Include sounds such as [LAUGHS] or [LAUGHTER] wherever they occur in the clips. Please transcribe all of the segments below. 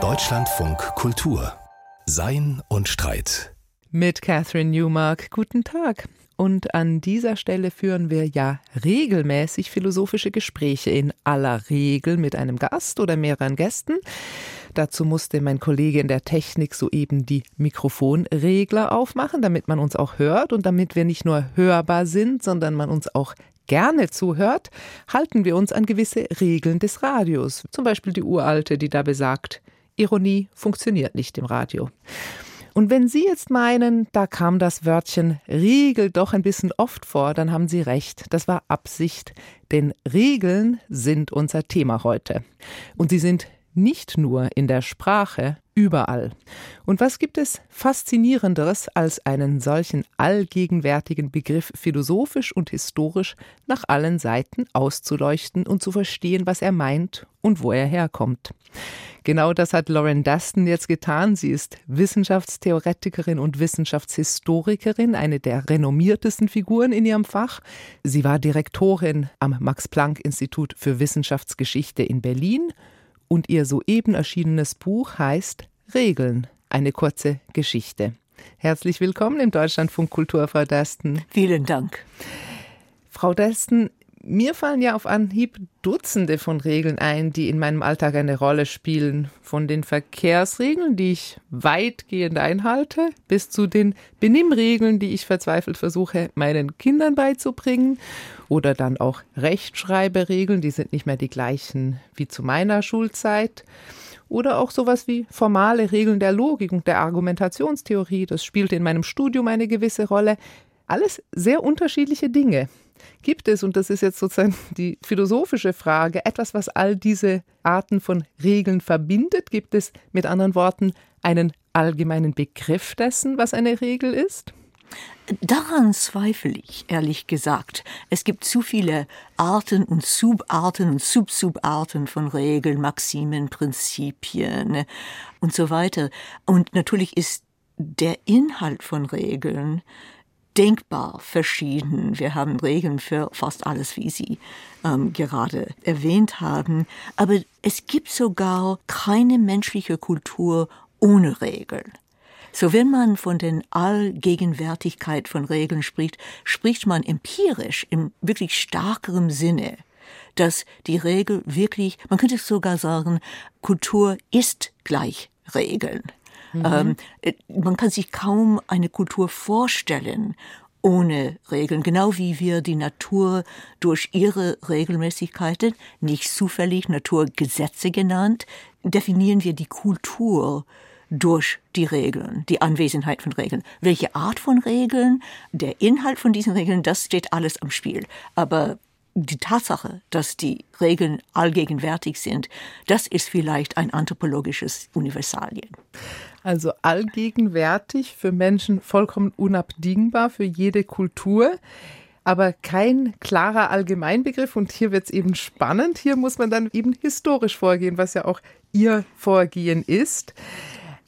Deutschlandfunk Kultur Sein und Streit mit Catherine Newmark. Guten Tag. Und an dieser Stelle führen wir ja regelmäßig philosophische Gespräche in aller Regel mit einem Gast oder mehreren Gästen. Dazu musste mein Kollege in der Technik soeben die Mikrofonregler aufmachen, damit man uns auch hört und damit wir nicht nur hörbar sind, sondern man uns auch gerne zuhört, halten wir uns an gewisse Regeln des Radios. Zum Beispiel die uralte, die da besagt, Ironie funktioniert nicht im Radio. Und wenn Sie jetzt meinen, da kam das Wörtchen Regel doch ein bisschen oft vor, dann haben Sie recht. Das war Absicht. Denn Regeln sind unser Thema heute. Und sie sind nicht nur in der Sprache, überall. Und was gibt es Faszinierenderes, als einen solchen allgegenwärtigen Begriff philosophisch und historisch nach allen Seiten auszuleuchten und zu verstehen, was er meint und wo er herkommt? Genau das hat Lauren Dustin jetzt getan. Sie ist Wissenschaftstheoretikerin und Wissenschaftshistorikerin, eine der renommiertesten Figuren in ihrem Fach. Sie war Direktorin am Max-Planck-Institut für Wissenschaftsgeschichte in Berlin und ihr soeben erschienenes Buch heißt Regeln, eine kurze Geschichte. Herzlich willkommen im Deutschlandfunk Kultur, Frau Dustin. Vielen Dank. Frau Dustin, mir fallen ja auf Anhieb Dutzende von Regeln ein, die in meinem Alltag eine Rolle spielen. Von den Verkehrsregeln, die ich weitgehend einhalte, bis zu den Benimmregeln, die ich verzweifelt versuche, meinen Kindern beizubringen. Oder dann auch Rechtschreiberegeln, die sind nicht mehr die gleichen wie zu meiner Schulzeit. Oder auch sowas wie formale Regeln der Logik und der Argumentationstheorie. Das spielt in meinem Studium eine gewisse Rolle. Alles sehr unterschiedliche Dinge. Gibt es, und das ist jetzt sozusagen [LAUGHS] die philosophische Frage, etwas, was all diese Arten von Regeln verbindet? Gibt es mit anderen Worten einen allgemeinen Begriff dessen, was eine Regel ist? Daran zweifle ich, ehrlich gesagt. Es gibt zu viele Arten und Subarten und Subsubarten von Regeln, Maximen, Prinzipien und so weiter. Und natürlich ist der Inhalt von Regeln denkbar verschieden. Wir haben Regeln für fast alles, wie Sie ähm, gerade erwähnt haben. Aber es gibt sogar keine menschliche Kultur ohne Regeln. So wenn man von den Allgegenwärtigkeit von Regeln spricht, spricht man empirisch im wirklich starkeren Sinne, dass die Regel wirklich, man könnte sogar sagen, Kultur ist gleich Regeln. Mhm. Ähm, äh, man kann sich kaum eine Kultur vorstellen ohne Regeln, genau wie wir die Natur durch ihre Regelmäßigkeiten, nicht zufällig Naturgesetze genannt, definieren wir die Kultur durch die Regeln, die Anwesenheit von Regeln. Welche Art von Regeln, der Inhalt von diesen Regeln, das steht alles am Spiel. Aber die Tatsache, dass die Regeln allgegenwärtig sind, das ist vielleicht ein anthropologisches Universalien. Also allgegenwärtig für Menschen vollkommen unabdingbar für jede Kultur aber kein klarer Allgemeinbegriff. Und hier wird es eben spannend. Hier muss man dann eben historisch vorgehen, was ja auch Ihr Vorgehen ist.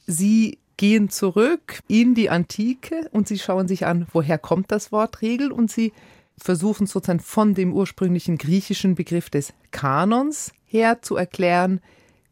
Sie gehen zurück in die Antike und Sie schauen sich an, woher kommt das Wort Regel und Sie versuchen sozusagen von dem ursprünglichen griechischen Begriff des Kanons her zu erklären,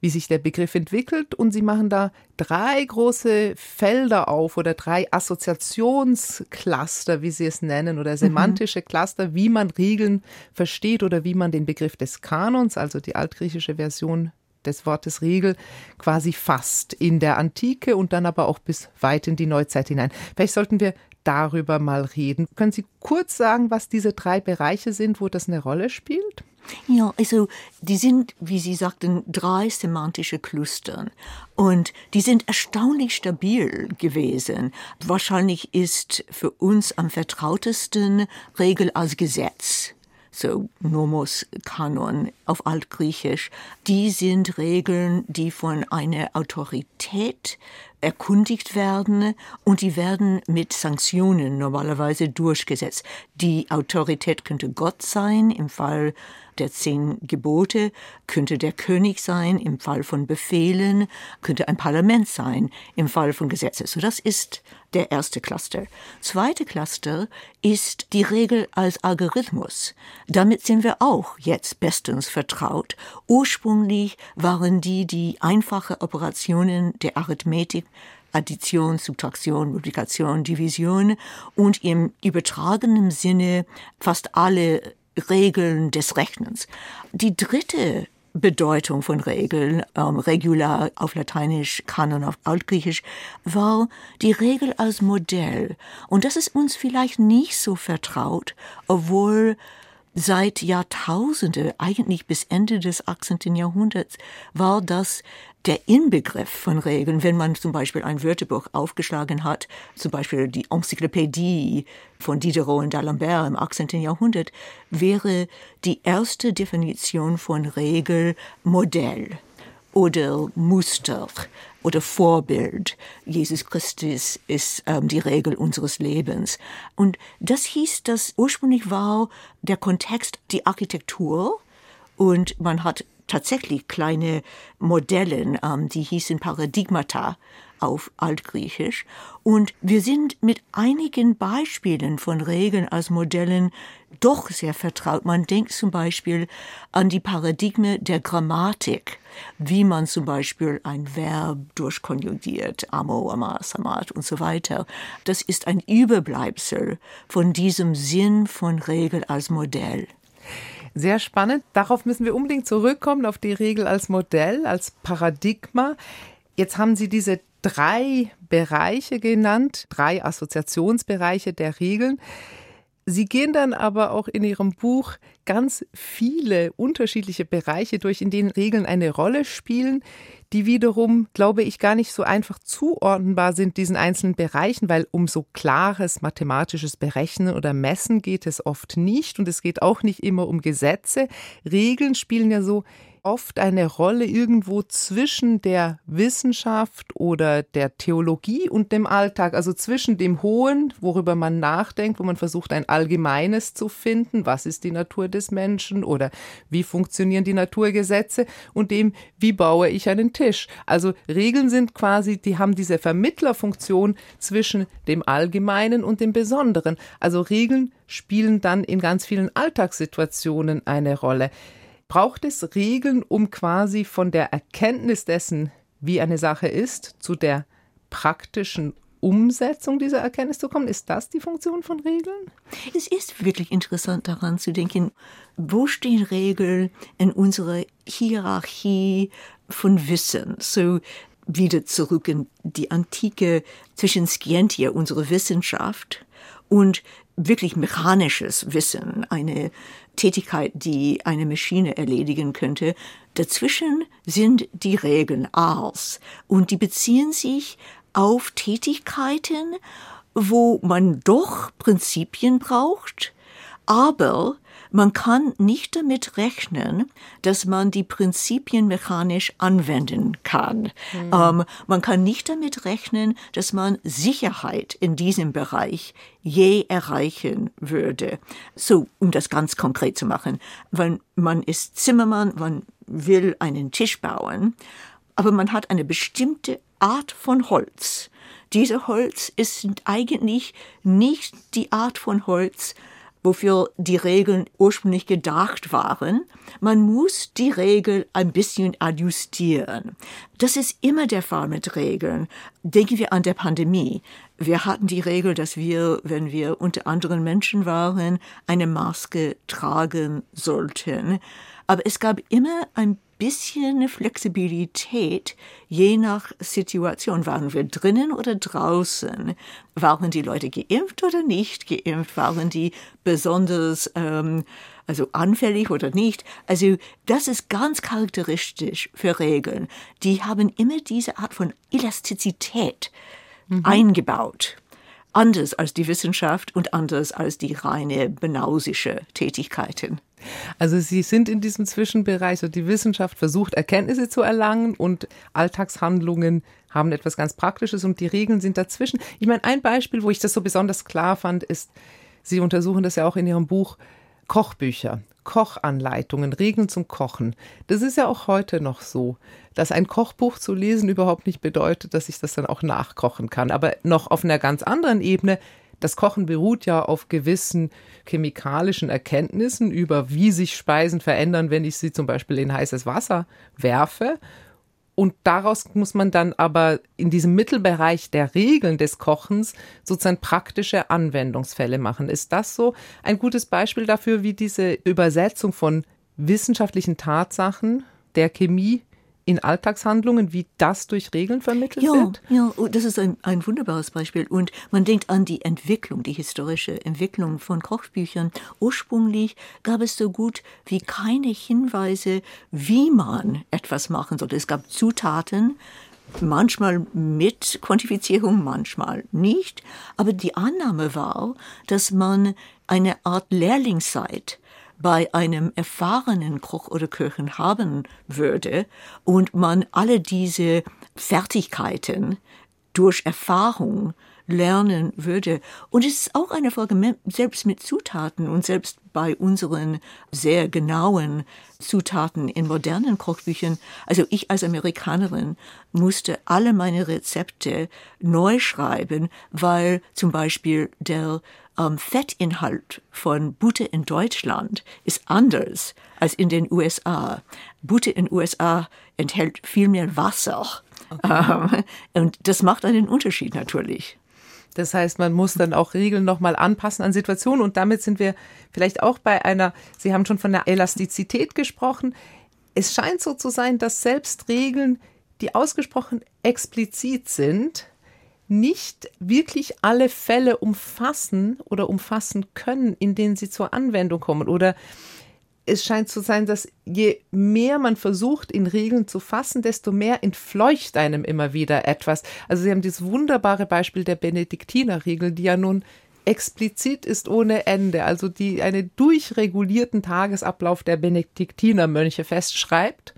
wie sich der Begriff entwickelt und sie machen da drei große Felder auf oder drei Assoziationscluster, wie sie es nennen, oder semantische Cluster, wie man Regeln versteht oder wie man den Begriff des Kanons, also die altgriechische Version des Wortes Regel, quasi fasst in der Antike und dann aber auch bis weit in die Neuzeit hinein. Vielleicht sollten wir darüber mal reden. Können Sie kurz sagen, was diese drei Bereiche sind, wo das eine Rolle spielt? Ja, also die sind, wie Sie sagten, drei semantische Clustern. Und die sind erstaunlich stabil gewesen. Wahrscheinlich ist für uns am vertrautesten Regel als Gesetz. So Nomos Kanon auf Altgriechisch, die sind Regeln, die von einer Autorität erkundigt werden und die werden mit Sanktionen normalerweise durchgesetzt. Die Autorität könnte Gott sein im Fall der zehn Gebote, könnte der König sein im Fall von Befehlen, könnte ein Parlament sein im Fall von Gesetzen. So das ist der erste Cluster. Zweite Cluster ist die Regel als Algorithmus. Damit sind wir auch jetzt bestens vertraut. Ursprünglich waren die die einfache Operationen der Arithmetik Addition, Subtraktion, Multiplikation, Division und im übertragenen Sinne fast alle Regeln des Rechnens. Die dritte Bedeutung von Regeln, ähm, regular auf Lateinisch, Kanon auf Altgriechisch, war die Regel als Modell. Und das ist uns vielleicht nicht so vertraut, obwohl seit Jahrtausende, eigentlich bis Ende des 18. Jahrhunderts, war das der Inbegriff von Regeln, wenn man zum Beispiel ein Wörterbuch aufgeschlagen hat, zum Beispiel die Enzyklopädie von Diderot und d'Alembert im 18. Jahrhundert, wäre die erste Definition von Regel Modell oder Muster oder Vorbild. Jesus Christus ist ähm, die Regel unseres Lebens. Und das hieß, dass ursprünglich war der Kontext die Architektur und man hat tatsächlich kleine Modellen, ähm, die hießen Paradigmata auf Altgriechisch. Und wir sind mit einigen Beispielen von Regeln als Modellen doch sehr vertraut. Man denkt zum Beispiel an die Paradigme der Grammatik, wie man zum Beispiel ein Verb durchkonjugiert, amo, amas, amat und so weiter. Das ist ein Überbleibsel von diesem Sinn von Regel als Modell. Sehr spannend. Darauf müssen wir unbedingt zurückkommen, auf die Regel als Modell, als Paradigma. Jetzt haben Sie diese drei Bereiche genannt, drei Assoziationsbereiche der Regeln. Sie gehen dann aber auch in Ihrem Buch ganz viele unterschiedliche Bereiche durch, in denen Regeln eine Rolle spielen, die wiederum, glaube ich, gar nicht so einfach zuordnenbar sind diesen einzelnen Bereichen, weil um so klares mathematisches Berechnen oder Messen geht es oft nicht und es geht auch nicht immer um Gesetze. Regeln spielen ja so oft eine Rolle irgendwo zwischen der Wissenschaft oder der Theologie und dem Alltag, also zwischen dem Hohen, worüber man nachdenkt, wo man versucht, ein Allgemeines zu finden, was ist die Natur des Menschen oder wie funktionieren die Naturgesetze und dem, wie baue ich einen Tisch. Also Regeln sind quasi, die haben diese Vermittlerfunktion zwischen dem Allgemeinen und dem Besonderen. Also Regeln spielen dann in ganz vielen Alltagssituationen eine Rolle. Braucht es Regeln, um quasi von der Erkenntnis dessen, wie eine Sache ist, zu der praktischen Umsetzung dieser Erkenntnis zu kommen? Ist das die Funktion von Regeln? Es ist wirklich interessant daran zu denken, wo stehen Regeln in unserer Hierarchie von Wissen? So wieder zurück in die Antike zwischen Scientia, unsere Wissenschaft, und wirklich mechanisches Wissen, eine Tätigkeit, die eine Maschine erledigen könnte. Dazwischen sind die Regeln als und die beziehen sich auf Tätigkeiten, wo man doch Prinzipien braucht, aber man kann nicht damit rechnen, dass man die Prinzipien mechanisch anwenden kann. Mhm. Ähm, man kann nicht damit rechnen, dass man Sicherheit in diesem Bereich je erreichen würde. So, um das ganz konkret zu machen. Wenn man ist Zimmermann, man will einen Tisch bauen, aber man hat eine bestimmte Art von Holz. Diese Holz ist eigentlich nicht die Art von Holz, wofür die Regeln ursprünglich gedacht waren. Man muss die Regel ein bisschen adjustieren. Das ist immer der Fall mit Regeln. Denken wir an der Pandemie. Wir hatten die Regel, dass wir, wenn wir unter anderen Menschen waren, eine Maske tragen sollten. Aber es gab immer ein bisschen Flexibilität, je nach Situation. Waren wir drinnen oder draußen? Waren die Leute geimpft oder nicht geimpft? Waren die besonders ähm, also anfällig oder nicht? Also das ist ganz charakteristisch für Regeln. Die haben immer diese Art von Elastizität mhm. eingebaut. Anders als die Wissenschaft und anders als die reine benausische Tätigkeiten. Also Sie sind in diesem Zwischenbereich, so die Wissenschaft versucht Erkenntnisse zu erlangen und Alltagshandlungen haben etwas ganz Praktisches und die Regeln sind dazwischen. Ich meine, ein Beispiel, wo ich das so besonders klar fand, ist, Sie untersuchen das ja auch in Ihrem Buch, Kochbücher, Kochanleitungen, Regeln zum Kochen. Das ist ja auch heute noch so, dass ein Kochbuch zu lesen überhaupt nicht bedeutet, dass ich das dann auch nachkochen kann. Aber noch auf einer ganz anderen Ebene das Kochen beruht ja auf gewissen chemikalischen Erkenntnissen über, wie sich Speisen verändern, wenn ich sie zum Beispiel in heißes Wasser werfe. Und daraus muss man dann aber in diesem Mittelbereich der Regeln des Kochens sozusagen praktische Anwendungsfälle machen. Ist das so ein gutes Beispiel dafür, wie diese Übersetzung von wissenschaftlichen Tatsachen der Chemie in Alltagshandlungen, wie das durch Regeln vermittelt ja, wird? Ja, oh, das ist ein, ein wunderbares Beispiel. Und man denkt an die Entwicklung, die historische Entwicklung von Kochbüchern. Ursprünglich gab es so gut wie keine Hinweise, wie man etwas machen sollte. Es gab Zutaten, manchmal mit Quantifizierung, manchmal nicht. Aber die Annahme war, dass man eine Art Lehrlingszeit bei einem erfahrenen Koch oder Köchin haben würde und man alle diese Fertigkeiten durch Erfahrung lernen würde. Und es ist auch eine Frage, selbst mit Zutaten und selbst bei unseren sehr genauen Zutaten in modernen Kochbüchern. Also ich als Amerikanerin musste alle meine Rezepte neu schreiben, weil zum Beispiel der ähm, Fettinhalt von Butter in Deutschland ist anders als in den USA. Butter in den USA enthält viel mehr Wasser. Okay. Ähm, und das macht einen Unterschied natürlich. Das heißt, man muss dann auch Regeln nochmal anpassen an Situationen und damit sind wir vielleicht auch bei einer, Sie haben schon von der Elastizität gesprochen. Es scheint so zu sein, dass selbst Regeln, die ausgesprochen explizit sind, nicht wirklich alle Fälle umfassen oder umfassen können, in denen sie zur Anwendung kommen. Oder es scheint zu sein, dass je mehr man versucht, in Regeln zu fassen, desto mehr entfleucht einem immer wieder etwas. Also Sie haben dieses wunderbare Beispiel der Benediktinerregel, die ja nun explizit ist ohne Ende, also die einen durchregulierten Tagesablauf der Benediktinermönche festschreibt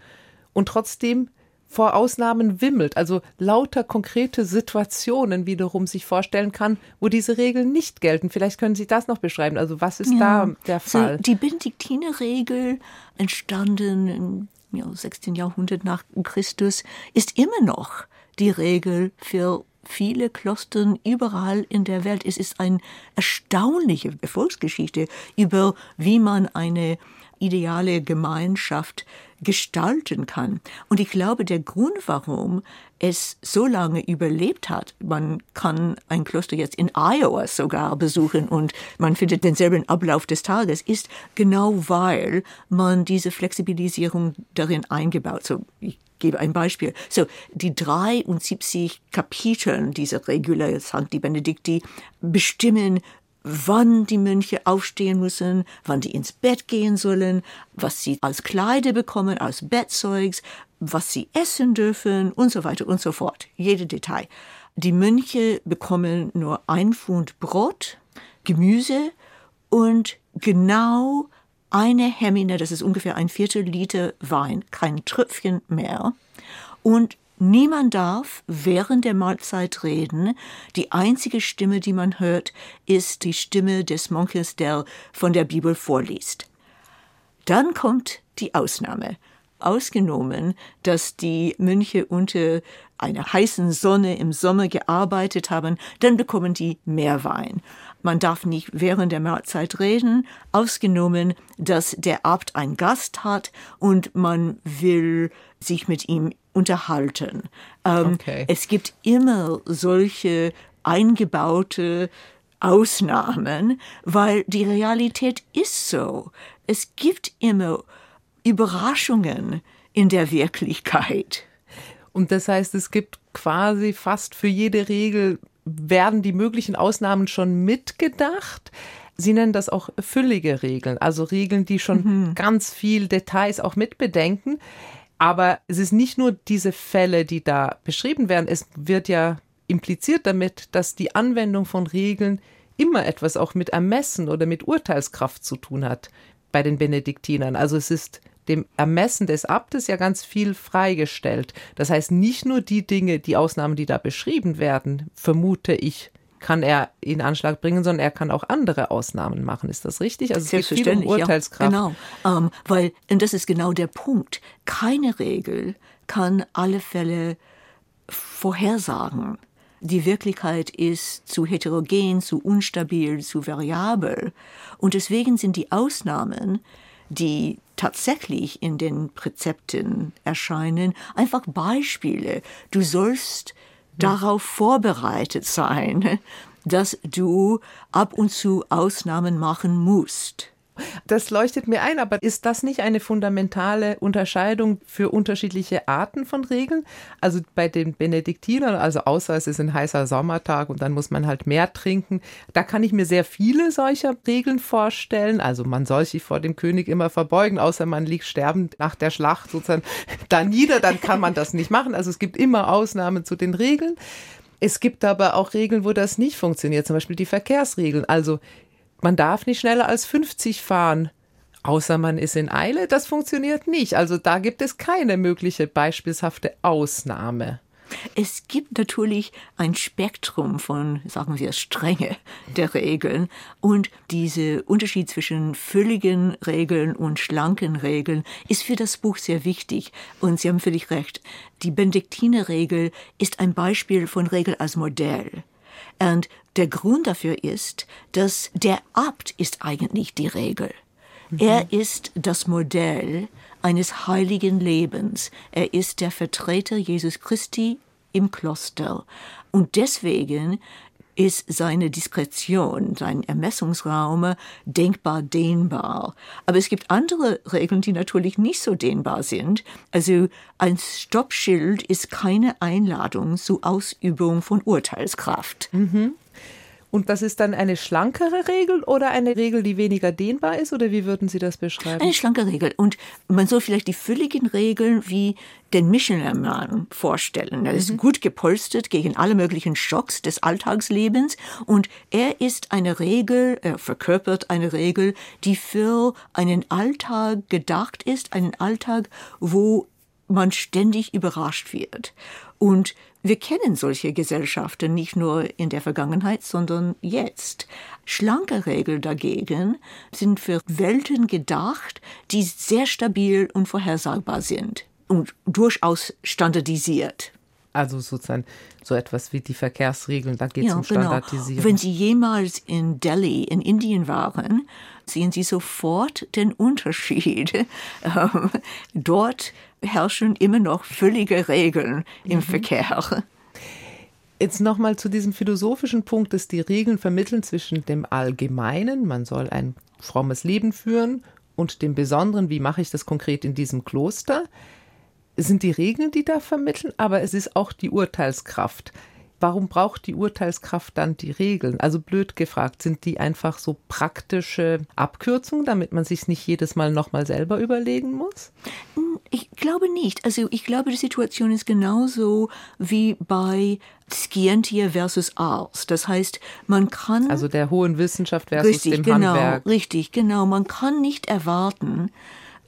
und trotzdem vor Ausnahmen wimmelt, also lauter konkrete Situationen wiederum sich vorstellen kann, wo diese Regeln nicht gelten. Vielleicht können Sie das noch beschreiben. Also was ist ja, da der Fall? die Benediktinerregel, entstanden im ja, 16. Jahrhundert nach Christus, ist immer noch die Regel für viele Klostern überall in der Welt. Es ist eine erstaunliche Erfolgsgeschichte über, wie man eine ideale Gemeinschaft gestalten kann. Und ich glaube, der Grund, warum es so lange überlebt hat, man kann ein Kloster jetzt in Iowa sogar besuchen und man findet denselben Ablauf des Tages, ist genau weil man diese Flexibilisierung darin eingebaut. So, ich gebe ein Beispiel. So, die 73 Kapitel dieser Regula Sancti Benedicti bestimmen, wann die Mönche aufstehen müssen, wann die ins Bett gehen sollen, was sie als Kleider bekommen, als Bettzeugs, was sie essen dürfen und so weiter und so fort. Jede Detail. Die Mönche bekommen nur ein Pfund Brot, Gemüse und genau eine Hemmine, das ist ungefähr ein Viertel Liter Wein, kein Tröpfchen mehr. Und Niemand darf während der Mahlzeit reden. Die einzige Stimme, die man hört, ist die Stimme des Monkes, der von der Bibel vorliest. Dann kommt die Ausnahme. Ausgenommen, dass die Mönche unter einer heißen Sonne im Sommer gearbeitet haben, dann bekommen die mehr Wein. Man darf nicht während der Mahlzeit reden, ausgenommen, dass der Abt ein Gast hat und man will sich mit ihm unterhalten. Ähm, okay. Es gibt immer solche eingebaute Ausnahmen, weil die Realität ist so. Es gibt immer Überraschungen in der Wirklichkeit. Und das heißt, es gibt quasi fast für jede Regel werden die möglichen Ausnahmen schon mitgedacht. Sie nennen das auch füllige Regeln, also Regeln, die schon mhm. ganz viel Details auch mitbedenken. Aber es ist nicht nur diese Fälle, die da beschrieben werden. Es wird ja impliziert damit, dass die Anwendung von Regeln immer etwas auch mit Ermessen oder mit Urteilskraft zu tun hat bei den Benediktinern. Also es ist dem Ermessen des Abtes ja ganz viel freigestellt. Das heißt, nicht nur die Dinge, die Ausnahmen, die da beschrieben werden, vermute ich, kann er in Anschlag bringen, sondern er kann auch andere Ausnahmen machen. Ist das richtig? Also es geht viel um Urteilskraft. Ja, genau, ähm, weil und das ist genau der Punkt. Keine Regel kann alle Fälle vorhersagen. Die Wirklichkeit ist zu heterogen, zu unstabil, zu variabel. Und deswegen sind die Ausnahmen, die tatsächlich in den Präzepten erscheinen, einfach Beispiele. Du sollst darauf vorbereitet sein, [LAUGHS] dass du ab und zu Ausnahmen machen musst. Das leuchtet mir ein, aber ist das nicht eine fundamentale Unterscheidung für unterschiedliche Arten von Regeln? Also bei den Benediktinern, also außer es ist ein heißer Sommertag und dann muss man halt mehr trinken, da kann ich mir sehr viele solcher Regeln vorstellen. Also man soll sich vor dem König immer verbeugen, außer man liegt sterbend nach der Schlacht sozusagen [LAUGHS] da nieder, dann kann man das nicht machen. Also es gibt immer Ausnahmen zu den Regeln. Es gibt aber auch Regeln, wo das nicht funktioniert, zum Beispiel die Verkehrsregeln. Also man darf nicht schneller als 50 fahren. Außer man ist in Eile, das funktioniert nicht. Also da gibt es keine mögliche beispielhafte Ausnahme. Es gibt natürlich ein Spektrum von, sagen wir, Strenge der Regeln und dieser Unterschied zwischen fülligen Regeln und schlanken Regeln ist für das Buch sehr wichtig. Und Sie haben völlig recht. Die Benediktinerregel ist ein Beispiel von Regel als Modell. Und der Grund dafür ist, dass der Abt ist eigentlich die Regel. Mhm. Er ist das Modell eines heiligen Lebens. Er ist der Vertreter Jesus Christi im Kloster. Und deswegen ist seine Diskretion, sein Ermessungsraum denkbar dehnbar. Aber es gibt andere Regeln, die natürlich nicht so dehnbar sind. Also ein Stoppschild ist keine Einladung zur Ausübung von Urteilskraft. Mhm. Und das ist dann eine schlankere Regel oder eine Regel, die weniger dehnbar ist? Oder wie würden Sie das beschreiben? Eine schlanke Regel. Und man soll vielleicht die fülligen Regeln wie den Missionermann vorstellen. Er ist mhm. gut gepolstert gegen alle möglichen Schocks des Alltagslebens. Und er ist eine Regel, er verkörpert eine Regel, die für einen Alltag gedacht ist. Einen Alltag, wo man ständig überrascht wird. Und wir kennen solche Gesellschaften nicht nur in der Vergangenheit, sondern jetzt. Schlanke Regeln dagegen sind für Welten gedacht, die sehr stabil und vorhersagbar sind und durchaus standardisiert. Also sozusagen so etwas wie die Verkehrsregeln, da geht es ja, um genau. Standardisierung. Genau. Wenn Sie jemals in Delhi in Indien waren, sehen Sie sofort den Unterschied. [LAUGHS] Ähm, dort herrschen immer noch völlige Regeln im mhm. Verkehr. Jetzt nochmal zu diesem philosophischen Punkt, dass die Regeln vermitteln zwischen dem Allgemeinen, man soll ein frommes Leben führen, und dem Besonderen, wie mache ich das konkret in diesem Kloster. Sind die Regeln, die da vermitteln, aber es ist auch die Urteilskraft warum braucht die Urteilskraft dann die Regeln? Also blöd gefragt, sind die einfach so praktische Abkürzungen, damit man sich nicht jedes Mal nochmal selber überlegen muss? Ich glaube nicht. Also ich glaube, die Situation ist genauso wie bei Scientia versus Ars. Das heißt, man kann. Also der hohen Wissenschaft versus richtig, dem genau, Handwerk. Richtig, genau. Man kann nicht erwarten,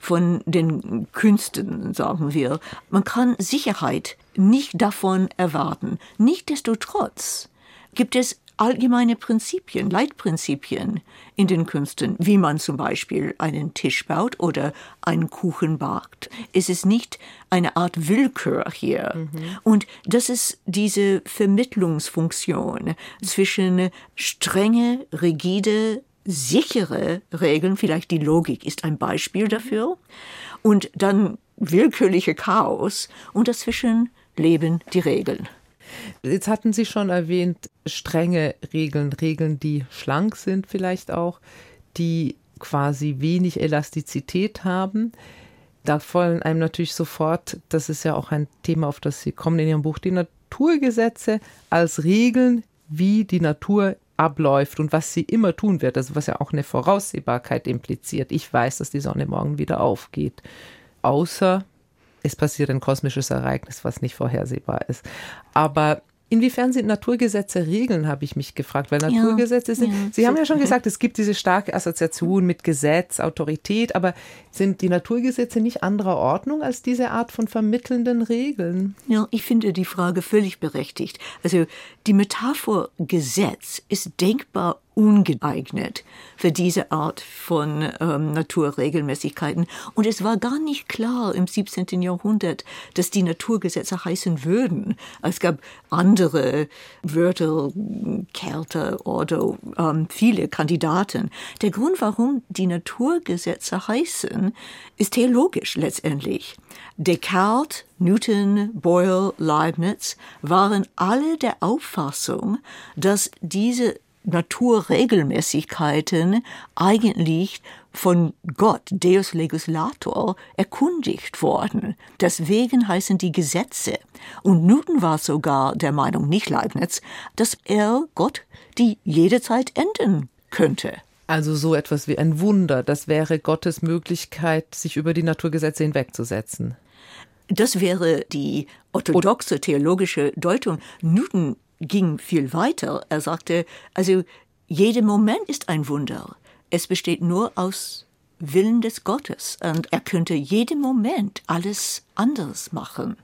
von den Künsten, sagen wir. Man kann Sicherheit nicht davon erwarten. Nichtsdestotrotz gibt es allgemeine Prinzipien, Leitprinzipien in den Künsten, wie man zum Beispiel einen Tisch baut oder einen Kuchen backt. Es ist nicht eine Art Willkür hier. Mhm. Und das ist diese Vermittlungsfunktion zwischen strenge, rigide, sichere Regeln, vielleicht die Logik ist ein Beispiel dafür, und dann willkürliche Chaos und dazwischen leben die Regeln. Jetzt hatten Sie schon erwähnt, strenge Regeln, Regeln, die schlank sind vielleicht auch, die quasi wenig Elastizität haben. Da fallen einem natürlich sofort, das ist ja auch ein Thema, auf das Sie kommen in Ihrem Buch, die Naturgesetze als Regeln, wie die Natur abläuft und was sie immer tun wird, also was ja auch eine Voraussehbarkeit impliziert. Ich weiß, dass die Sonne morgen wieder aufgeht. Außer es passiert ein kosmisches Ereignis, was nicht vorhersehbar ist. Aber Inwiefern sind Naturgesetze Regeln, habe ich mich gefragt, weil Naturgesetze sind, ja, Sie haben ja schon gesagt, es gibt diese starke Assoziation mit Gesetz, Autorität, aber sind die Naturgesetze nicht anderer Ordnung als diese Art von vermittelnden Regeln? Ja, ich finde die Frage völlig berechtigt. Also die Metapher Gesetz ist denkbar ungeeignet für diese Art von ähm, Naturregelmäßigkeiten. Und es war gar nicht klar im 17. Jahrhundert, dass die Naturgesetze heißen würden. Es gab andere Wörter, Kärter oder ähm, viele Kandidaten. Der Grund, warum die Naturgesetze heißen, ist theologisch letztendlich. Descartes, Newton, Boyle, Leibniz waren alle der Auffassung, dass diese Naturregelmäßigkeiten eigentlich von Gott, Deus Legislator, erkundigt worden. Deswegen heißen die Gesetze. Und Newton war sogar der Meinung, nicht Leibniz, dass er Gott die jederzeit enden könnte. Also so etwas wie ein Wunder, das wäre Gottes Möglichkeit, sich über die Naturgesetze hinwegzusetzen. Das wäre die orthodoxe theologische Deutung. Newton ging viel weiter. Er sagte, also jeder Moment ist ein Wunder. Es besteht nur aus Willen des Gottes und er könnte jeden Moment alles anders machen.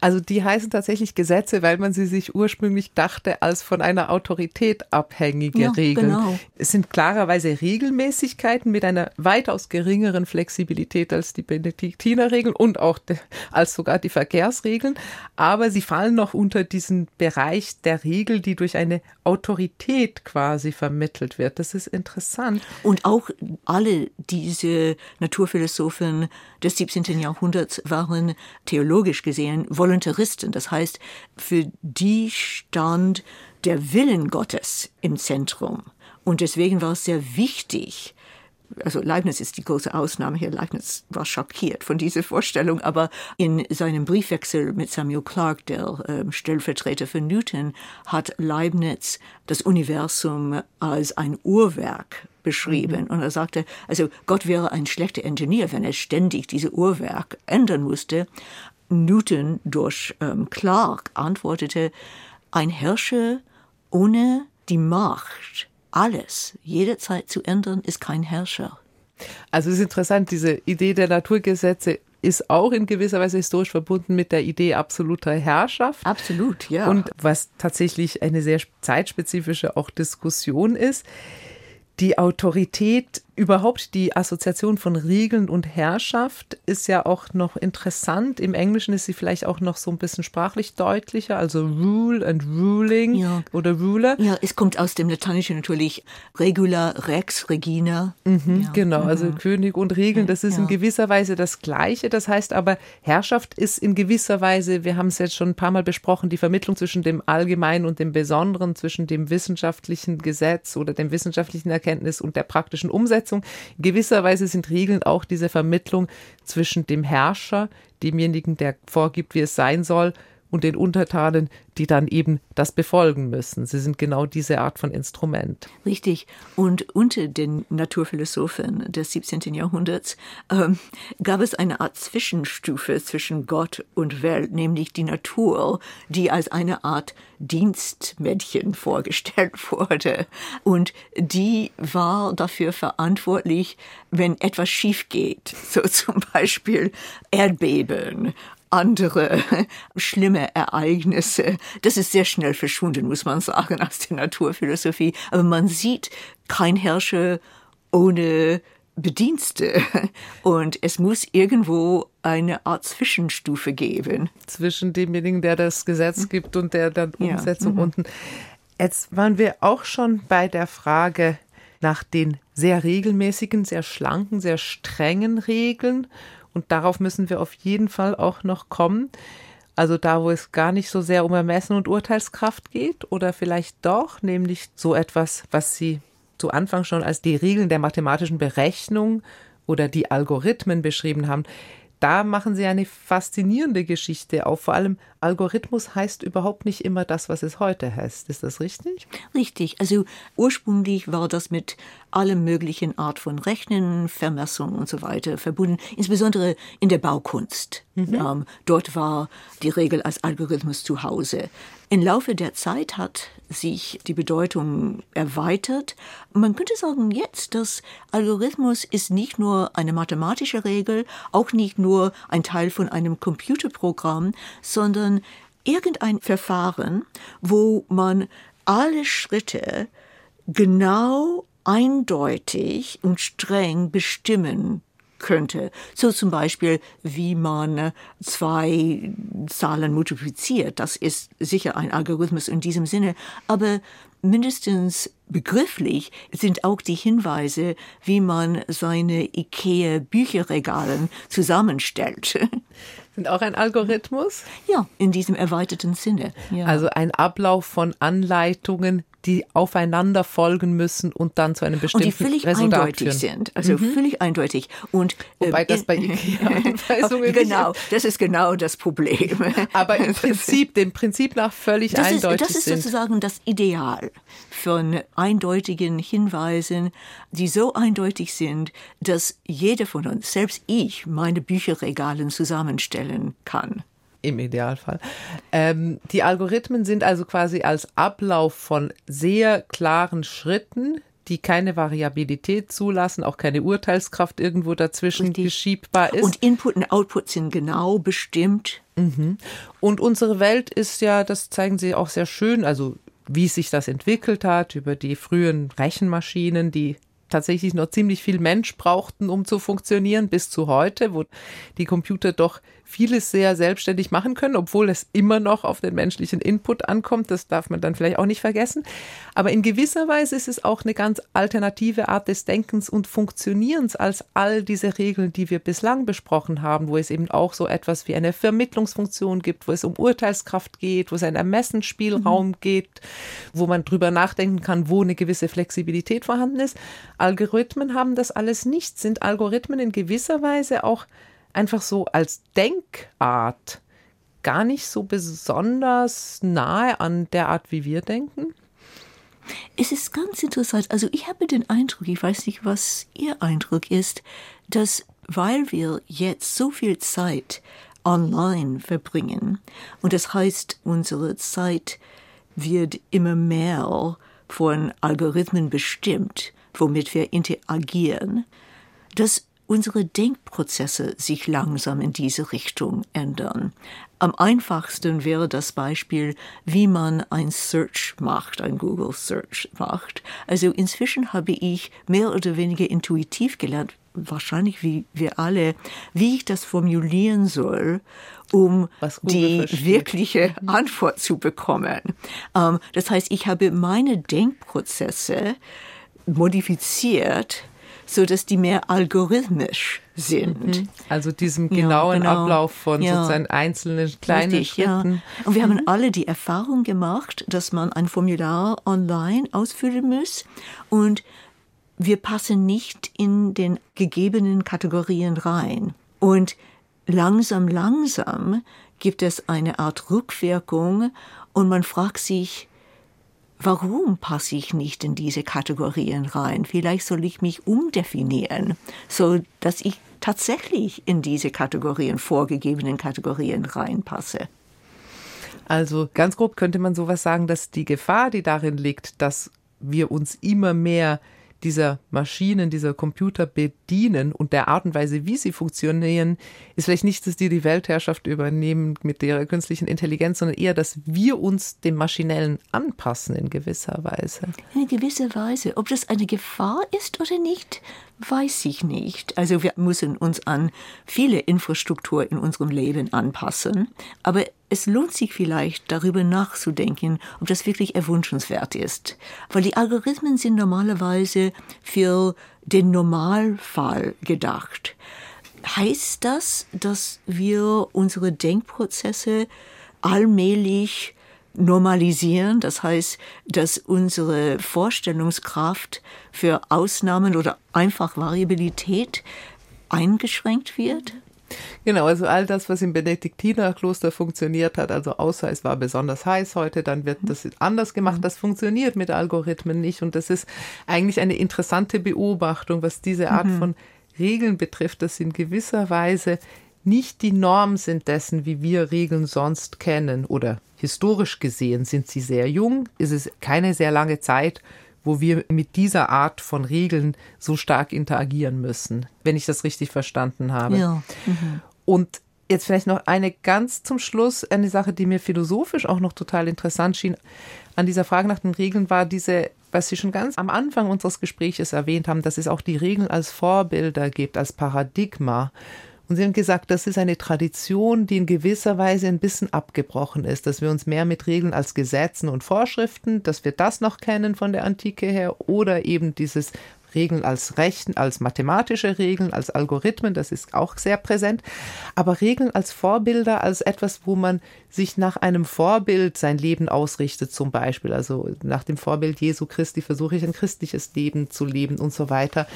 Also die heißen tatsächlich Gesetze, weil man sie sich ursprünglich dachte als von einer Autorität abhängige ja, Regeln. Genau. Es sind klarerweise Regelmäßigkeiten mit einer weitaus geringeren Flexibilität als die Benediktinerregeln und auch de, als sogar die Verkehrsregeln, aber sie fallen noch unter diesen Bereich der Regel, die durch eine Autorität quasi vermittelt wird. Das ist interessant. Und auch alle diese Naturphilosophen des 17. Jahrhunderts waren theologisch gesehen Voluntaristen. Das heißt, für die stand der Willen Gottes im Zentrum. Und deswegen war es sehr wichtig, also Leibniz ist die große Ausnahme hier. Leibniz war schockiert von dieser Vorstellung, aber in seinem Briefwechsel mit Samuel Clarke, der äh, Stellvertreter für Newton, hat Leibniz das Universum als ein Uhrwerk beschrieben. Mhm. Und er sagte, also Gott wäre ein schlechter Ingenieur, wenn er ständig diese Uhrwerk ändern musste. Newton durch ähm, Clarke antwortete, ein Herrscher ohne die Macht alles jederzeit zu ändern, ist kein Herrscher. Also es ist interessant, diese Idee der Naturgesetze ist auch in gewisser Weise historisch verbunden mit der Idee absoluter Herrschaft. Absolut, ja. Und was tatsächlich eine sehr zeitspezifische auch Diskussion ist, die Autorität Überhaupt die Assoziation von Regeln und Herrschaft ist ja auch noch interessant. Im Englischen ist sie vielleicht auch noch so ein bisschen sprachlich deutlicher, also Rule and Ruling ja. oder Ruler. Ja, es kommt aus dem Lateinischen natürlich Regula, Rex, Regina. Mhm, ja. Genau, also mhm. König und Regeln, das ist ja. in gewisser Weise das Gleiche. Das heißt aber, Herrschaft ist in gewisser Weise, wir haben es jetzt schon ein paar Mal besprochen, die Vermittlung zwischen dem Allgemeinen und dem Besonderen, zwischen dem wissenschaftlichen Gesetz oder dem wissenschaftlichen Erkenntnis und der praktischen Umsetzung. Umsetzung. In gewisser Weise sind Regeln auch diese Vermittlung zwischen dem Herrscher, demjenigen, der vorgibt, wie es sein soll, und den Untertanen, die dann eben das befolgen müssen. Sie sind genau diese Art von Instrument. Richtig. Und unter den Naturphilosophen des 17. Jahrhunderts ähm, gab es eine Art Zwischenstufe zwischen Gott und Welt, nämlich die Natur, die als eine Art Dienstmädchen vorgestellt [LAUGHS] wurde. Und die war dafür verantwortlich, wenn etwas schief geht, [LAUGHS] so zum Beispiel Erdbeben andere [LAUGHS] schlimme Ereignisse. Das ist sehr schnell verschwunden, muss man sagen, aus der Naturphilosophie. Aber man sieht kein Herrscher ohne Bedienste. Und es muss irgendwo eine Art Zwischenstufe geben. Zwischen demjenigen, der das Gesetz gibt und der dann Umsetzung ja. mhm. unten. Jetzt waren wir auch schon bei der Frage nach den sehr regelmäßigen, sehr schlanken, sehr strengen Regeln und darauf müssen wir auf jeden Fall auch noch kommen. Also da, wo es gar nicht so sehr um Ermessen und Urteilskraft geht oder vielleicht doch, nämlich so etwas, was Sie zu Anfang schon als die Regeln der mathematischen Berechnung oder die Algorithmen beschrieben haben da machen sie eine faszinierende Geschichte auf. Vor allem Algorithmus heißt überhaupt nicht immer das, was es heute heißt. Ist das richtig? Richtig. Also ursprünglich war das mit allem möglichen Art von Rechnen, Vermessung und so weiter verbunden, insbesondere in der Baukunst. Mhm. Ähm, dort war die Regel als Algorithmus zu Hause. Im Laufe der Zeit hat sich die Bedeutung erweitert. Man könnte sagen jetzt, dass Algorithmus ist nicht nur eine mathematische Regel, auch nicht nur ein Teil von einem Computerprogramm, sondern irgendein Verfahren, wo man alle Schritte genau eindeutig und streng bestimmen könnte. So zum Beispiel, wie man zwei Zahlen multipliziert. Das ist sicher ein Algorithmus in diesem Sinne. Aber mindestens begrifflich sind auch die Hinweise, wie man seine IKEA-Bücherregalen zusammenstellt. [LAUGHS] Sind auch ein Algorithmus? Ja, in diesem erweiterten Sinne. Ja. Also ein Ablauf von Anleitungen, die aufeinander folgen müssen und dann zu einem bestimmten und die völlig Resultat eindeutig führen. sind. Also mhm. völlig eindeutig. Und, Wobei ähm, das bei IKEA-Anweisungen [LAUGHS] Genau, das ist genau das Problem. Aber im [LAUGHS] Prinzip, dem Prinzip nach völlig das eindeutig ist, Das ist sind. sozusagen das Ideal von eindeutigen Hinweisen, die so eindeutig sind, dass jeder von uns, selbst ich, meine Bücherregalen zusammenstellen kann. Im Idealfall. Ähm, die Algorithmen sind also quasi als Ablauf von sehr klaren Schritten, die keine Variabilität zulassen, auch keine Urteilskraft irgendwo dazwischen Richtig. geschiebbar ist. Und Input und Output sind genau bestimmt. Mhm. Und unsere Welt ist ja, das zeigen Sie auch sehr schön, also wie sich das entwickelt hat über die frühen Rechenmaschinen, die tatsächlich noch ziemlich viel Mensch brauchten, um zu funktionieren, bis zu heute, wo die Computer doch vieles sehr selbstständig machen können, obwohl es immer noch auf den menschlichen Input ankommt. Das darf man dann vielleicht auch nicht vergessen. Aber in gewisser Weise ist es auch eine ganz alternative Art des Denkens und Funktionierens als all diese Regeln, die wir bislang besprochen haben, wo es eben auch so etwas wie eine Vermittlungsfunktion gibt, wo es um Urteilskraft geht, wo es einen Ermessensspielraum mhm. geht, wo man drüber nachdenken kann, wo eine gewisse Flexibilität vorhanden ist. Algorithmen haben das alles nicht, sind Algorithmen in gewisser Weise auch einfach so als Denkart gar nicht so besonders nahe an der Art, wie wir denken? Es ist ganz interessant. Also ich habe den Eindruck, ich weiß nicht, was Ihr Eindruck ist, dass weil wir jetzt so viel Zeit online verbringen und das heißt, unsere Zeit wird immer mehr von Algorithmen bestimmt, womit wir interagieren, dass unsere Denkprozesse sich langsam in diese Richtung ändern. Am einfachsten wäre das Beispiel, wie man ein Search macht, ein Google Search macht. Also inzwischen habe ich mehr oder weniger intuitiv gelernt, wahrscheinlich wie wir alle, wie ich das formulieren soll, um die versteht. wirkliche mhm. Antwort zu bekommen. Ähm, das heißt, ich habe meine Denkprozesse modifiziert, so dass die mehr algorithmisch sind. Mhm. Also diesem genauen ja, genau. Ablauf von ja. sozusagen einzelnen kleinen Richtig, Schritten. Ja. Und wir haben mhm. alle die Erfahrung gemacht, dass man ein Formular online ausfüllen muss und wir passen nicht in den gegebenen Kategorien rein. Und langsam, langsam gibt es eine Art Rückwirkung und man fragt sich, warum passe ich nicht in diese Kategorien rein? Vielleicht soll ich mich umdefinieren, so dass ich tatsächlich in diese Kategorien, vorgegebenen Kategorien reinpasse. Also ganz grob könnte man sowas sagen, dass die Gefahr, die darin liegt, dass wir uns immer mehr dieser Maschinen, dieser Computer bedienen und der Art und Weise, wie sie funktionieren, ist vielleicht nicht, dass die die Weltherrschaft übernehmen mit der künstlichen Intelligenz, sondern eher, dass wir uns dem Maschinellen anpassen in gewisser Weise. In gewisser Weise. Ob das eine Gefahr ist oder nicht, weiß ich nicht. Also wir müssen uns an viele Infrastruktur in unserem Leben anpassen. Aber es lohnt sich vielleicht darüber nachzudenken, ob das wirklich erwünschenswert ist. Weil die Algorithmen sind normalerweise für den Normalfall gedacht. Heißt das, dass wir unsere Denkprozesse allmählich normalisieren. Das heißt, dass unsere Vorstellungskraft für Ausnahmen oder einfach Variabilität eingeschränkt wird. Genau, also all das, was im Benediktinerkloster funktioniert hat, also außer es war besonders heiß heute, dann wird das anders gemacht. Das funktioniert mit Algorithmen nicht. Und das ist eigentlich eine interessante Beobachtung, was diese Art mhm. von Regeln betrifft, dass in gewisser Weise nicht die Norm sind dessen, wie wir Regeln sonst kennen oder historisch gesehen sind sie sehr jung, ist es keine sehr lange Zeit, wo wir mit dieser Art von Regeln so stark interagieren müssen, wenn ich das richtig verstanden habe. Ja. Mhm. Und jetzt vielleicht noch eine ganz zum Schluss, eine Sache, die mir philosophisch auch noch total interessant schien an dieser Frage nach den Regeln, war diese, was Sie schon ganz am Anfang unseres Gespräches erwähnt haben, dass es auch die Regeln als Vorbilder gibt, als Paradigma. Und Sie haben gesagt, das ist eine Tradition, die in gewisser Weise ein bisschen abgebrochen ist, dass wir uns mehr mit Regeln als Gesetzen und Vorschriften, dass wir das noch kennen von der Antike her oder eben dieses Regeln als Rechten, als mathematische Regeln, als Algorithmen, das ist auch sehr präsent, aber Regeln als Vorbilder, als etwas, wo man sich nach einem Vorbild sein Leben ausrichtet, zum Beispiel, also nach dem Vorbild Jesu Christi versuche ich ein christliches Leben zu leben und so weiter.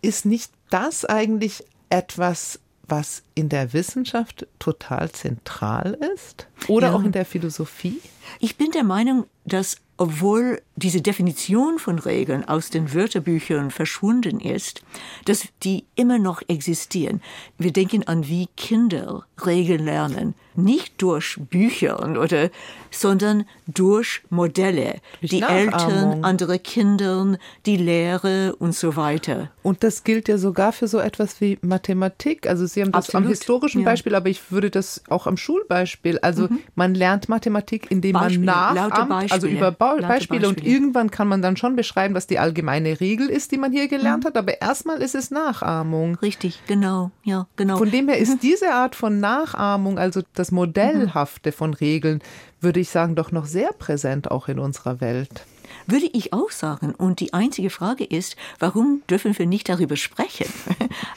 Ist nicht das eigentlich etwas, was in der Wissenschaft total zentral ist? Oder ja. auch in der Philosophie? Ich bin der Meinung, dass obwohl diese Definition von Regeln aus den Wörterbüchern verschwunden ist, dass die immer noch existieren. Wir denken an wie Kinder Regeln lernen, nicht durch Bücher oder, sondern durch Modelle, durch die Eltern, andere Kinder, die Lehre und so weiter. Und das gilt ja sogar für so etwas wie Mathematik. Also Sie haben das Absolut. am historischen ja. Beispiel, aber ich würde das auch am Schulbeispiel. Also mhm. man lernt Mathematik, indem Beispiele, man nachahmt, also über Beispiele, Beispiele und irgendwann kann man dann schon beschreiben, was die allgemeine Regel ist, die man hier gelernt mhm. hat, aber erstmal ist es Nachahmung. Richtig, genau, ja, genau. Von dem her ist mhm. [LAUGHS] diese Art von Nachahmung, also das Modellhafte von Regeln, würde ich sagen, doch noch sehr präsent auch in unserer Welt. Würde ich auch sagen. Und die einzige Frage ist, warum dürfen wir nicht darüber sprechen? [LAUGHS]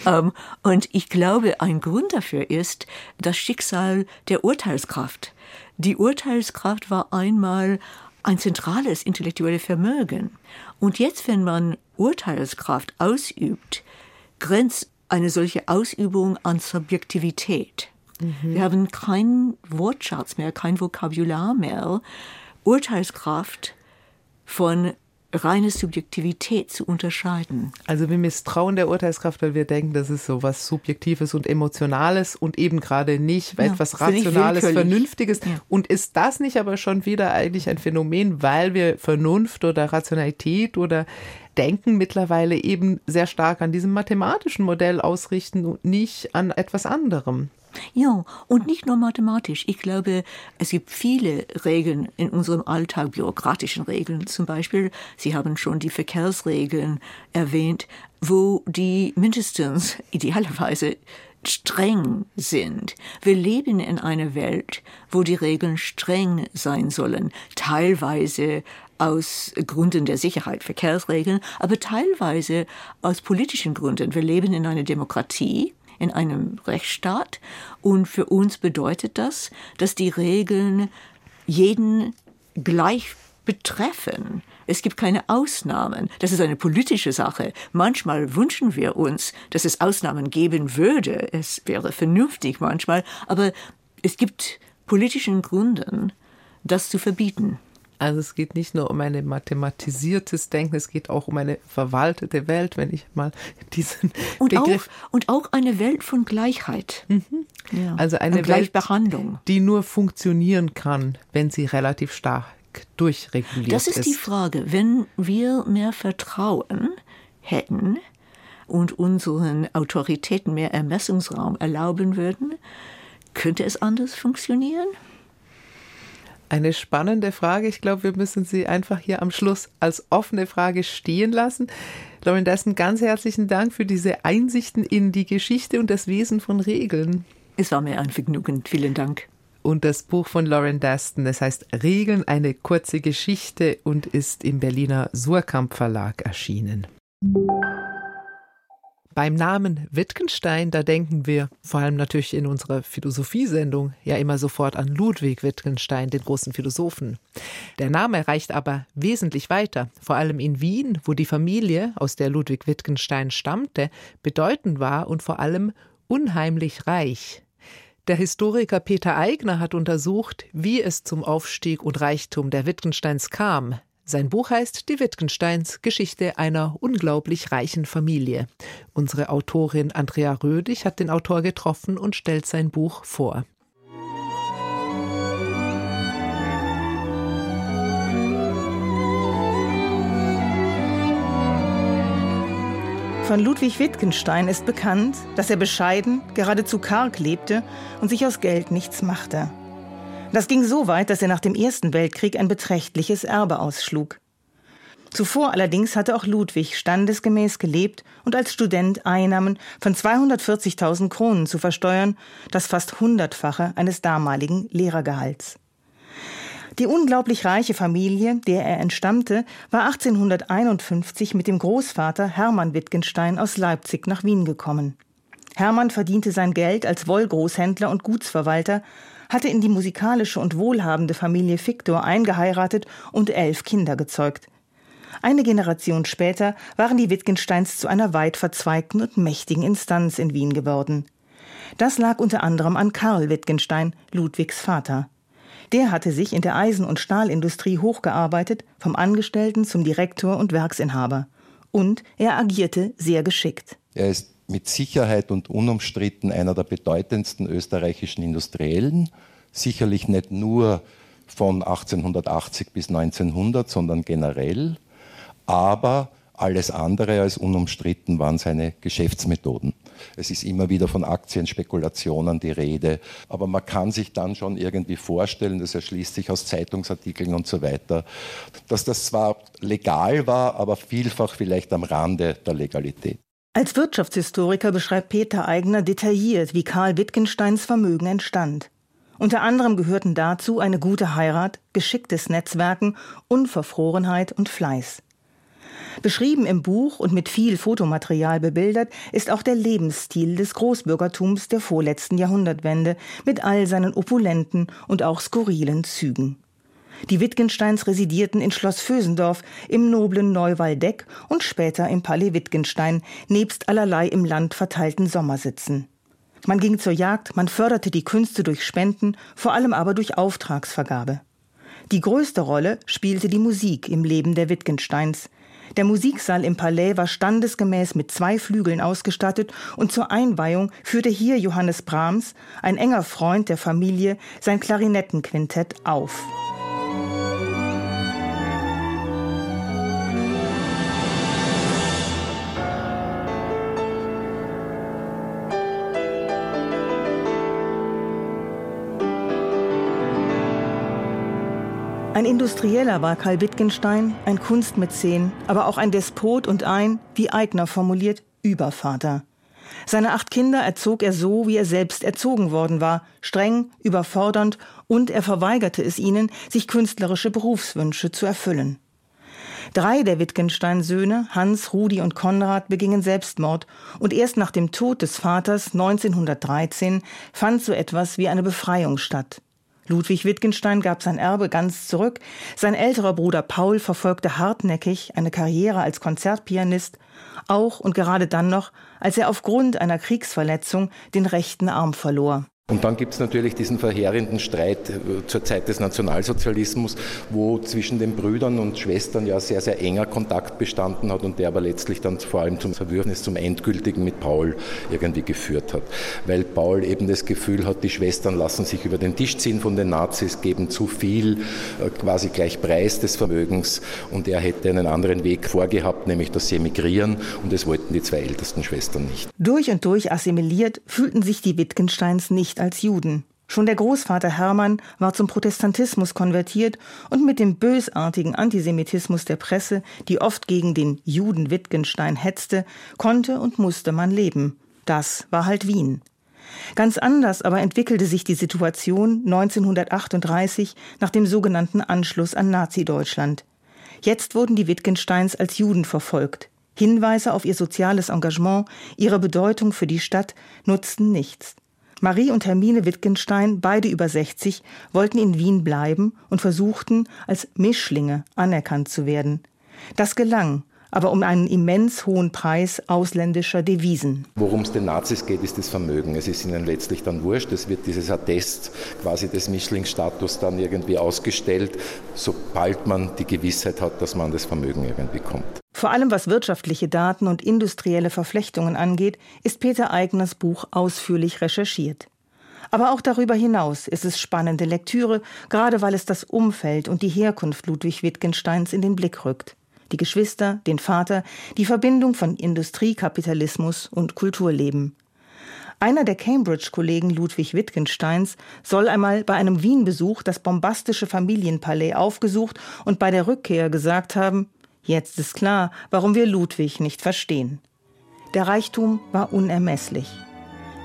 Ähm, und ich glaube, ein Grund dafür ist das Schicksal der Urteilskraft. Die Urteilskraft war einmal ein zentrales intellektuelles Vermögen. Und jetzt, wenn man Urteilskraft ausübt, grenzt eine solche Ausübung an Subjektivität. Mhm. Wir haben keinen Wortschatz mehr, kein Vokabular mehr. Urteilskraft von reine Subjektivität zu unterscheiden. Also wir misstrauen der Urteilskraft, weil wir denken, das ist so was Subjektives und Emotionales und eben gerade nicht ja, etwas Rationales, Vernünftiges. Ja. Und ist das nicht aber schon wieder eigentlich ein Phänomen, weil wir Vernunft oder Rationalität oder Denken mittlerweile eben sehr stark an diesem mathematischen Modell ausrichten und nicht an etwas anderem? Ja, und nicht nur mathematisch. Ich glaube, es gibt viele Regeln in unserem Alltag, bürokratischen Regeln zum Beispiel. Sie haben schon die Verkehrsregeln erwähnt, wo die mindestens [LAUGHS] idealerweise streng sind. Wir leben in einer Welt, wo die Regeln streng sein sollen, teilweise aus Gründen der Sicherheit, Verkehrsregeln, aber teilweise aus politischen Gründen. Wir leben in einer Demokratie in einem Rechtsstaat. Und für uns bedeutet das, dass die Regeln jeden gleich betreffen. Es gibt keine Ausnahmen. Das ist eine politische Sache. Manchmal wünschen wir uns, dass es Ausnahmen geben würde. Es wäre vernünftig manchmal. Aber es gibt politischen Gründen, das zu verbieten. Also es geht nicht nur um ein mathematisiertes Denken, es geht auch um eine verwaltete Welt, wenn ich mal diesen und Begriff auch, und auch eine Welt von Gleichheit. Mhm. Ja. Also eine Gleichbehandlung, Welt, die nur funktionieren kann, wenn sie relativ stark durchreguliert ist. Das ist, ist die Frage. Wenn wir mehr Vertrauen hätten und unseren Autoritäten mehr Ermessungsraum erlauben würden, könnte es anders funktionieren? Eine spannende Frage. Ich glaube, wir müssen sie einfach hier am Schluss als offene Frage stehen lassen. Lauren Deston, ganz herzlichen Dank für diese Einsichten in die Geschichte und das Wesen von Regeln. Es war mir ein Vergnügen. Vielen Dank. Und das Buch von Lauren Daston, das heißt Regeln, eine kurze Geschichte und ist im Berliner Surkamp Verlag erschienen. Beim Namen Wittgenstein, da denken wir, vor allem natürlich in unserer Philosophiesendung, ja immer sofort an Ludwig Wittgenstein, den großen Philosophen. Der Name reicht aber wesentlich weiter, vor allem in Wien, wo die Familie, aus der Ludwig Wittgenstein stammte, bedeutend war und vor allem unheimlich reich. Der Historiker Peter Eigner hat untersucht, wie es zum Aufstieg und Reichtum der Wittgensteins kam. Sein Buch heißt Die Wittgensteins Geschichte einer unglaublich reichen Familie. Unsere Autorin Andrea Rödig hat den Autor getroffen und stellt sein Buch vor. Von Ludwig Wittgenstein ist bekannt, dass er bescheiden, geradezu karg lebte und sich aus Geld nichts machte. Das ging so weit, dass er nach dem Ersten Weltkrieg ein beträchtliches Erbe ausschlug. Zuvor allerdings hatte auch Ludwig standesgemäß gelebt und als Student Einnahmen von 240.000 Kronen zu versteuern, das fast hundertfache eines damaligen Lehrergehalts. Die unglaublich reiche Familie, der er entstammte, war 1851 mit dem Großvater Hermann Wittgenstein aus Leipzig nach Wien gekommen. Hermann verdiente sein Geld als Wollgroßhändler und Gutsverwalter, hatte in die musikalische und wohlhabende Familie Victor eingeheiratet und elf Kinder gezeugt. Eine Generation später waren die Wittgensteins zu einer weit verzweigten und mächtigen Instanz in Wien geworden. Das lag unter anderem an Karl Wittgenstein, Ludwigs Vater. Der hatte sich in der Eisen- und Stahlindustrie hochgearbeitet, vom Angestellten zum Direktor und Werksinhaber. Und er agierte sehr geschickt. Er ist mit Sicherheit und unumstritten einer der bedeutendsten österreichischen Industriellen, sicherlich nicht nur von 1880 bis 1900, sondern generell. Aber alles andere als unumstritten waren seine Geschäftsmethoden. Es ist immer wieder von Aktienspekulationen die Rede, aber man kann sich dann schon irgendwie vorstellen, das erschließt sich aus Zeitungsartikeln und so weiter, dass das zwar legal war, aber vielfach vielleicht am Rande der Legalität. Als Wirtschaftshistoriker beschreibt Peter Eigner detailliert, wie Karl Wittgensteins Vermögen entstand. Unter anderem gehörten dazu eine gute Heirat, geschicktes Netzwerken, Unverfrorenheit und Fleiß. Beschrieben im Buch und mit viel Fotomaterial bebildert ist auch der Lebensstil des Großbürgertums der vorletzten Jahrhundertwende mit all seinen opulenten und auch skurrilen Zügen. Die Wittgensteins residierten in Schloss Vösendorf, im noblen Neuwaldeck und später im Palais Wittgenstein, nebst allerlei im Land verteilten Sommersitzen. Man ging zur Jagd, man förderte die Künste durch Spenden, vor allem aber durch Auftragsvergabe. Die größte Rolle spielte die Musik im Leben der Wittgensteins. Der Musiksaal im Palais war standesgemäß mit zwei Flügeln ausgestattet und zur Einweihung führte hier Johannes Brahms, ein enger Freund der Familie, sein Klarinettenquintett auf. Industrieller war Karl Wittgenstein, ein Kunstmäzen, aber auch ein Despot und ein, wie Eigner formuliert, Übervater. Seine acht Kinder erzog er so, wie er selbst erzogen worden war, streng, überfordernd, und er verweigerte es ihnen, sich künstlerische Berufswünsche zu erfüllen. Drei der Wittgenstein-Söhne, Hans, Rudi und Konrad, begingen Selbstmord und erst nach dem Tod des Vaters 1913 fand so etwas wie eine Befreiung statt. Ludwig Wittgenstein gab sein Erbe ganz zurück. Sein älterer Bruder Paul verfolgte hartnäckig eine Karriere als Konzertpianist, auch und gerade dann noch, als er aufgrund einer Kriegsverletzung den rechten Arm verlor. Und dann gibt es natürlich diesen verheerenden Streit äh, zur Zeit des Nationalsozialismus, wo zwischen den Brüdern und Schwestern ja sehr, sehr enger Kontakt bestanden hat und der aber letztlich dann vor allem zum Verwürfnis, zum Endgültigen mit Paul irgendwie geführt hat. Weil Paul eben das Gefühl hat, die Schwestern lassen sich über den Tisch ziehen von den Nazis, geben zu viel, äh, quasi gleich Preis des Vermögens und er hätte einen anderen Weg vorgehabt, nämlich dass sie emigrieren und das wollten die zwei ältesten Schwestern nicht. Durch und durch assimiliert fühlten sich die Wittgensteins nicht nicht als Juden. Schon der Großvater Hermann war zum Protestantismus konvertiert und mit dem bösartigen Antisemitismus der Presse, die oft gegen den Juden Wittgenstein hetzte, konnte und musste man leben. Das war halt Wien. Ganz anders aber entwickelte sich die Situation 1938 nach dem sogenannten Anschluss an Nazi-Deutschland. Jetzt wurden die Wittgensteins als Juden verfolgt. Hinweise auf ihr soziales Engagement, ihre Bedeutung für die Stadt nutzten nichts. Marie und Hermine Wittgenstein, beide über 60, wollten in Wien bleiben und versuchten, als Mischlinge anerkannt zu werden. Das gelang, aber um einen immens hohen Preis ausländischer Devisen. Worum es den Nazis geht, ist das Vermögen. Es ist ihnen letztlich dann wurscht. Es wird dieses Attest quasi des Mischlingsstatus dann irgendwie ausgestellt, sobald man die Gewissheit hat, dass man das Vermögen irgendwie kommt. Vor allem was wirtschaftliche Daten und industrielle Verflechtungen angeht, ist Peter Eigners Buch ausführlich recherchiert. Aber auch darüber hinaus ist es spannende Lektüre, gerade weil es das Umfeld und die Herkunft Ludwig Wittgensteins in den Blick rückt die Geschwister, den Vater, die Verbindung von Industriekapitalismus und Kulturleben. Einer der Cambridge-Kollegen Ludwig Wittgensteins soll einmal bei einem Wien-Besuch das bombastische Familienpalais aufgesucht und bei der Rückkehr gesagt haben, jetzt ist klar, warum wir Ludwig nicht verstehen. Der Reichtum war unermesslich.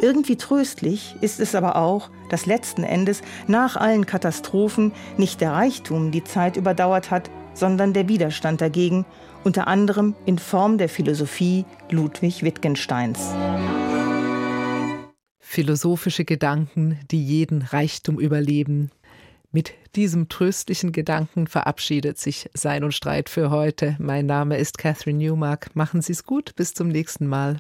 Irgendwie tröstlich ist es aber auch, dass letzten Endes nach allen Katastrophen nicht der Reichtum die Zeit überdauert hat, sondern der Widerstand dagegen, unter anderem in Form der Philosophie Ludwig Wittgensteins. Philosophische Gedanken, die jeden Reichtum überleben. Mit diesem tröstlichen Gedanken verabschiedet sich Sein und Streit für heute. Mein Name ist Catherine Newmark. Machen Sie es gut. Bis zum nächsten Mal.